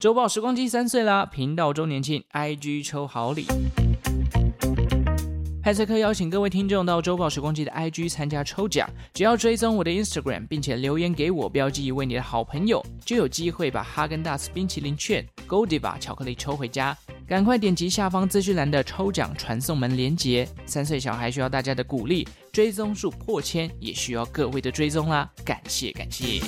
周报时光机三岁啦，频道周年庆，IG 抽好礼。派翠克邀请各位听众到周报时光机的 IG 参加抽奖，只要追踪我的 Instagram，并且留言给我，标记一位你的好朋友，就有机会把哈根达斯冰淇淋券、Goldiva 巧克力抽回家。赶快点击下方资讯栏的抽奖传送门链接。三岁小孩需要大家的鼓励，追踪数破千也需要各位的追踪啦，感谢感谢。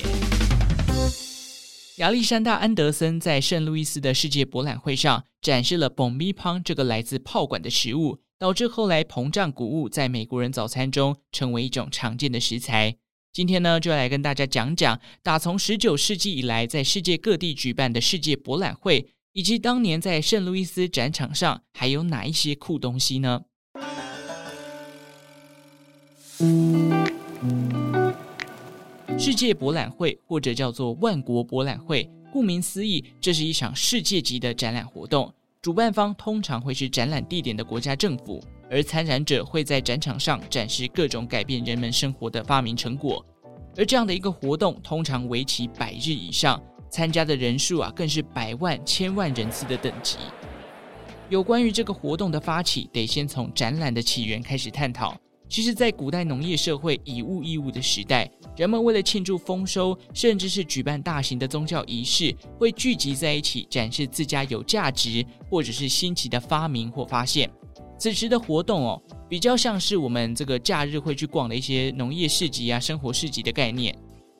亚历山大·安德森在圣路易斯的世界博览会上展示了爆米香这个来自炮管的食物，导致后来膨胀谷物在美国人早餐中成为一种常见的食材。今天呢，就来跟大家讲讲，打从十九世纪以来在世界各地举办的世界博览会，以及当年在圣路易斯展场上还有哪一些酷东西呢？世界博览会，或者叫做万国博览会，顾名思义，这是一场世界级的展览活动。主办方通常会是展览地点的国家政府，而参展者会在展场上展示各种改变人们生活的发明成果。而这样的一个活动，通常为期百日以上，参加的人数啊，更是百万、千万人次的等级。有关于这个活动的发起，得先从展览的起源开始探讨。其实，在古代农业社会以物易物的时代，人们为了庆祝丰收，甚至是举办大型的宗教仪式，会聚集在一起展示自家有价值或者是新奇的发明或发现。此时的活动哦，比较像是我们这个假日会去逛的一些农业市集啊、生活市集的概念。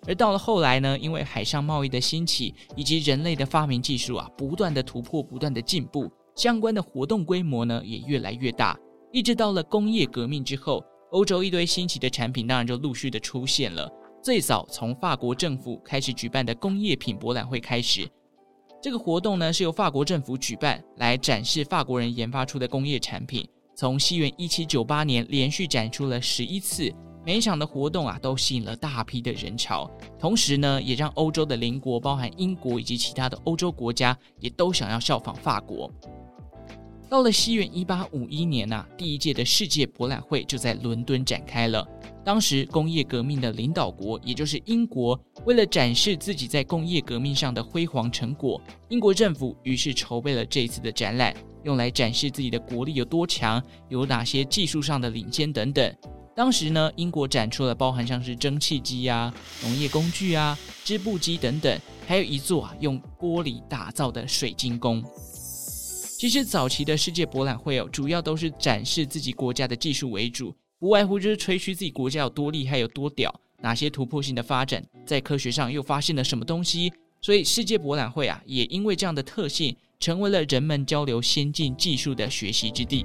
而到了后来呢，因为海上贸易的兴起以及人类的发明技术啊不断的突破、不断的进步，相关的活动规模呢也越来越大，一直到了工业革命之后。欧洲一堆新奇的产品当然就陆续的出现了。最早从法国政府开始举办的工业品博览会开始，这个活动呢是由法国政府举办，来展示法国人研发出的工业产品。从西元一七九八年连续展出了十一次，每一场的活动啊都吸引了大批的人潮，同时呢也让欧洲的邻国，包含英国以及其他的欧洲国家，也都想要效仿法国。到了西元一八五一年呐、第一届的世界博览会就在伦敦展开了。当时工业革命的领导国，也就是英国，为了展示自己在工业革命上的辉煌成果，英国政府于是筹备了这一次的展览，用来展示自己的国力有多强，有哪些技术上的领先等等。当时呢，英国展出了包含像是蒸汽机啊、农业工具啊、织布机等等，还有一座啊用玻璃打造的水晶宫。其实早期的世界博览会哦，主要都是展示自己国家的技术为主，不外乎就是吹嘘自己国家有多厉害、有多屌，哪些突破性的发展，在科学上又发现了什么东西。所以世界博览会啊，也因为这样的特性，成为了人们交流先进技术的学习之地。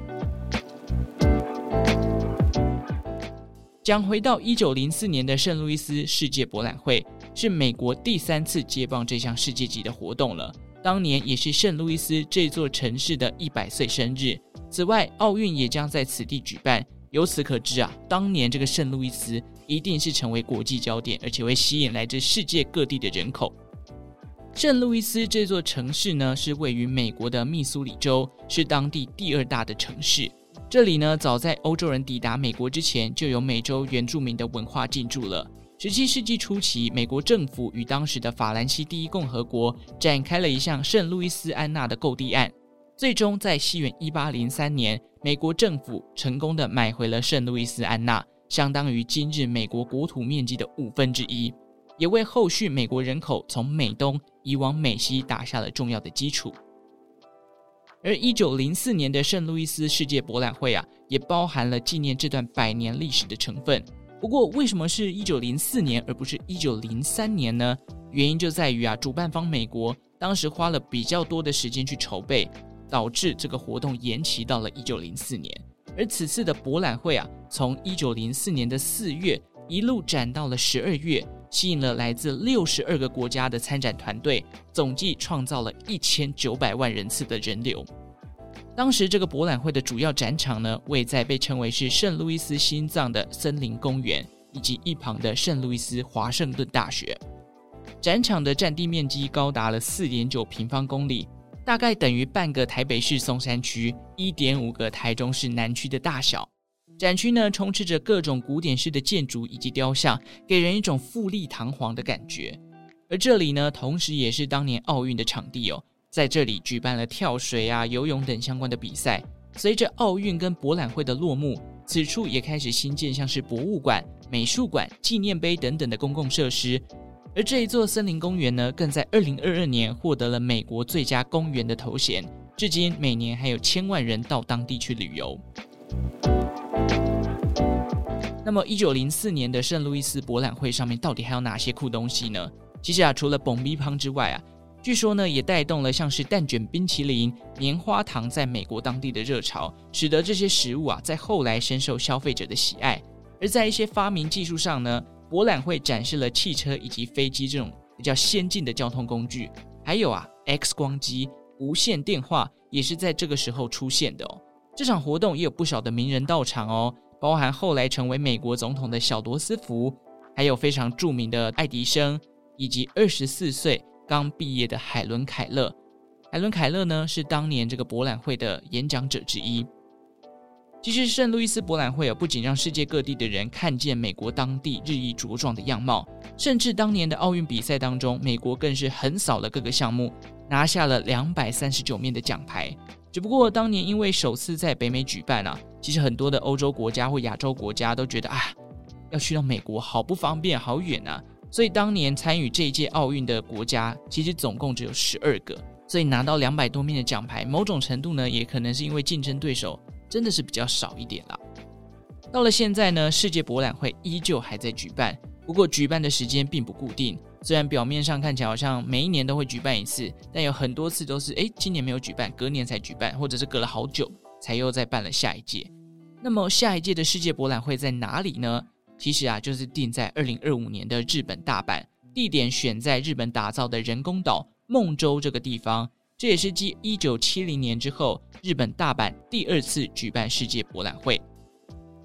讲回到一九零四年的圣路易斯世界博览会，是美国第三次接棒这项世界级的活动了。当年也是圣路易斯这座城市的一百岁生日。此外，奥运也将在此地举办。由此可知啊，当年这个圣路易斯一定是成为国际焦点，而且会吸引来自世界各地的人口。圣路易斯这座城市呢，是位于美国的密苏里州，是当地第二大的城市。这里呢，早在欧洲人抵达美国之前，就有美洲原住民的文化进驻了。十七世纪初期，美国政府与当时的法兰西第一共和国展开了一项圣路易斯安那的购地案，最终在西元一八零三年，美国政府成功的买回了圣路易斯安那，相当于今日美国国土面积的五分之一，也为后续美国人口从美东移往美西打下了重要的基础。而一九零四年的圣路易斯世界博览会啊，也包含了纪念这段百年历史的成分。不过，为什么是一九零四年而不是一九零三年呢？原因就在于啊，主办方美国当时花了比较多的时间去筹备，导致这个活动延期到了一九零四年。而此次的博览会啊，从一九零四年的四月一路展到了十二月，吸引了来自六十二个国家的参展团队，总计创造了一千九百万人次的人流。当时这个博览会的主要展场呢，位在被称为是圣路易斯心脏的森林公园，以及一旁的圣路易斯华盛顿大学。展场的占地面积高达了四点九平方公里，大概等于半个台北市松山区、一点五个台中市南区的大小。展区呢，充斥着各种古典式的建筑以及雕像，给人一种富丽堂皇的感觉。而这里呢，同时也是当年奥运的场地哦。在这里举办了跳水啊、游泳等相关的比赛。随着奥运跟博览会的落幕，此处也开始新建像是博物馆、美术馆、纪念碑等等的公共设施。而这一座森林公园呢，更在二零二二年获得了美国最佳公园的头衔。至今每年还有千万人到当地去旅游。那么，一九零四年的圣路易斯博览会上面到底还有哪些酷东西呢？其实啊，除了蹦米香之外啊，据说呢也带动了像是蛋卷冰淇淋、棉花糖在美国当地的热潮，使得这些食物啊在后来深受消费者的喜爱。而在一些发明技术上呢，博览会展示了汽车以及飞机这种比较先进的交通工具，还有啊 X 光机。无线电话也是在这个时候出现的哦。这场活动也有不少的名人到场哦，包含后来成为美国总统的小罗斯福，还有非常著名的爱迪生，以及二十四岁刚毕业的海伦凯勒。海伦凯勒呢，是当年这个博览会的演讲者之一。其实圣路易斯博览会啊，不仅让世界各地的人看见美国当地日益茁壮的样貌，甚至当年的奥运比赛当中，美国更是横扫了各个项目。拿下了两百三十九面的奖牌，只不过当年因为首次在北美举办啊，其实很多的欧洲国家或亚洲国家都觉得啊，要去到美国好不方便，好远啊，所以当年参与这一届奥运的国家其实总共只有十二个，所以拿到两百多面的奖牌，某种程度呢，也可能是因为竞争对手真的是比较少一点啦。到了现在呢，世界博览会依旧还在举办，不过举办的时间并不固定。虽然表面上看起来好像每一年都会举办一次，但有很多次都是诶，今年没有举办，隔年才举办，或者是隔了好久才又再办了下一届。那么下一届的世界博览会在哪里呢？其实啊，就是定在二零二五年的日本大阪，地点选在日本打造的人工岛梦洲这个地方。这也是继一九七零年之后，日本大阪第二次举办世界博览会。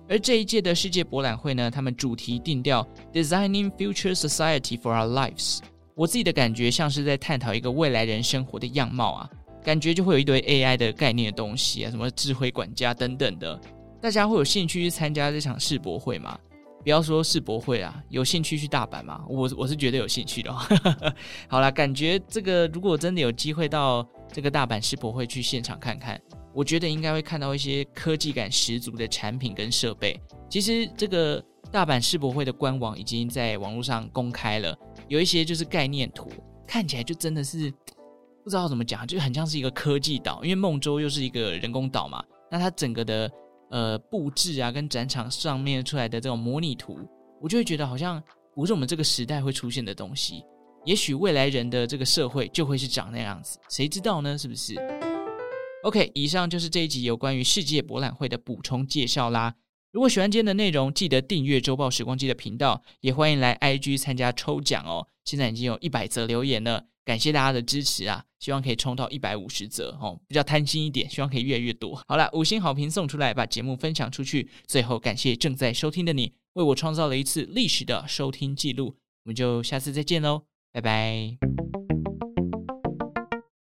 而这一届的世界博览会呢，他们主题定调 “Designing Future Society for Our Lives”。我自己的感觉像是在探讨一个未来人生活的样貌啊，感觉就会有一堆 AI 的概念的东西啊，什么智慧管家等等的。大家会有兴趣去参加这场世博会吗？不要说世博会啊，有兴趣去大阪吗？我我是绝对有兴趣的哦。好啦，感觉这个如果真的有机会到这个大阪世博会去现场看看。我觉得应该会看到一些科技感十足的产品跟设备。其实这个大阪世博会的官网已经在网络上公开了，有一些就是概念图，看起来就真的是不知道怎么讲，就很像是一个科技岛。因为梦洲又是一个人工岛嘛，那它整个的呃布置啊，跟展场上面出来的这种模拟图，我就会觉得好像不是我们这个时代会出现的东西。也许未来人的这个社会就会是长那样子，谁知道呢？是不是？OK，以上就是这一集有关于世界博览会的补充介绍啦。如果喜欢今天的内容，记得订阅周报时光机的频道，也欢迎来 IG 参加抽奖哦。现在已经有一百则留言了，感谢大家的支持啊！希望可以冲到一百五十则哦，比较贪心一点，希望可以越来越多。好了，五星好评送出来，把节目分享出去。最后感谢正在收听的你，为我创造了一次历史的收听记录。我们就下次再见喽，拜拜。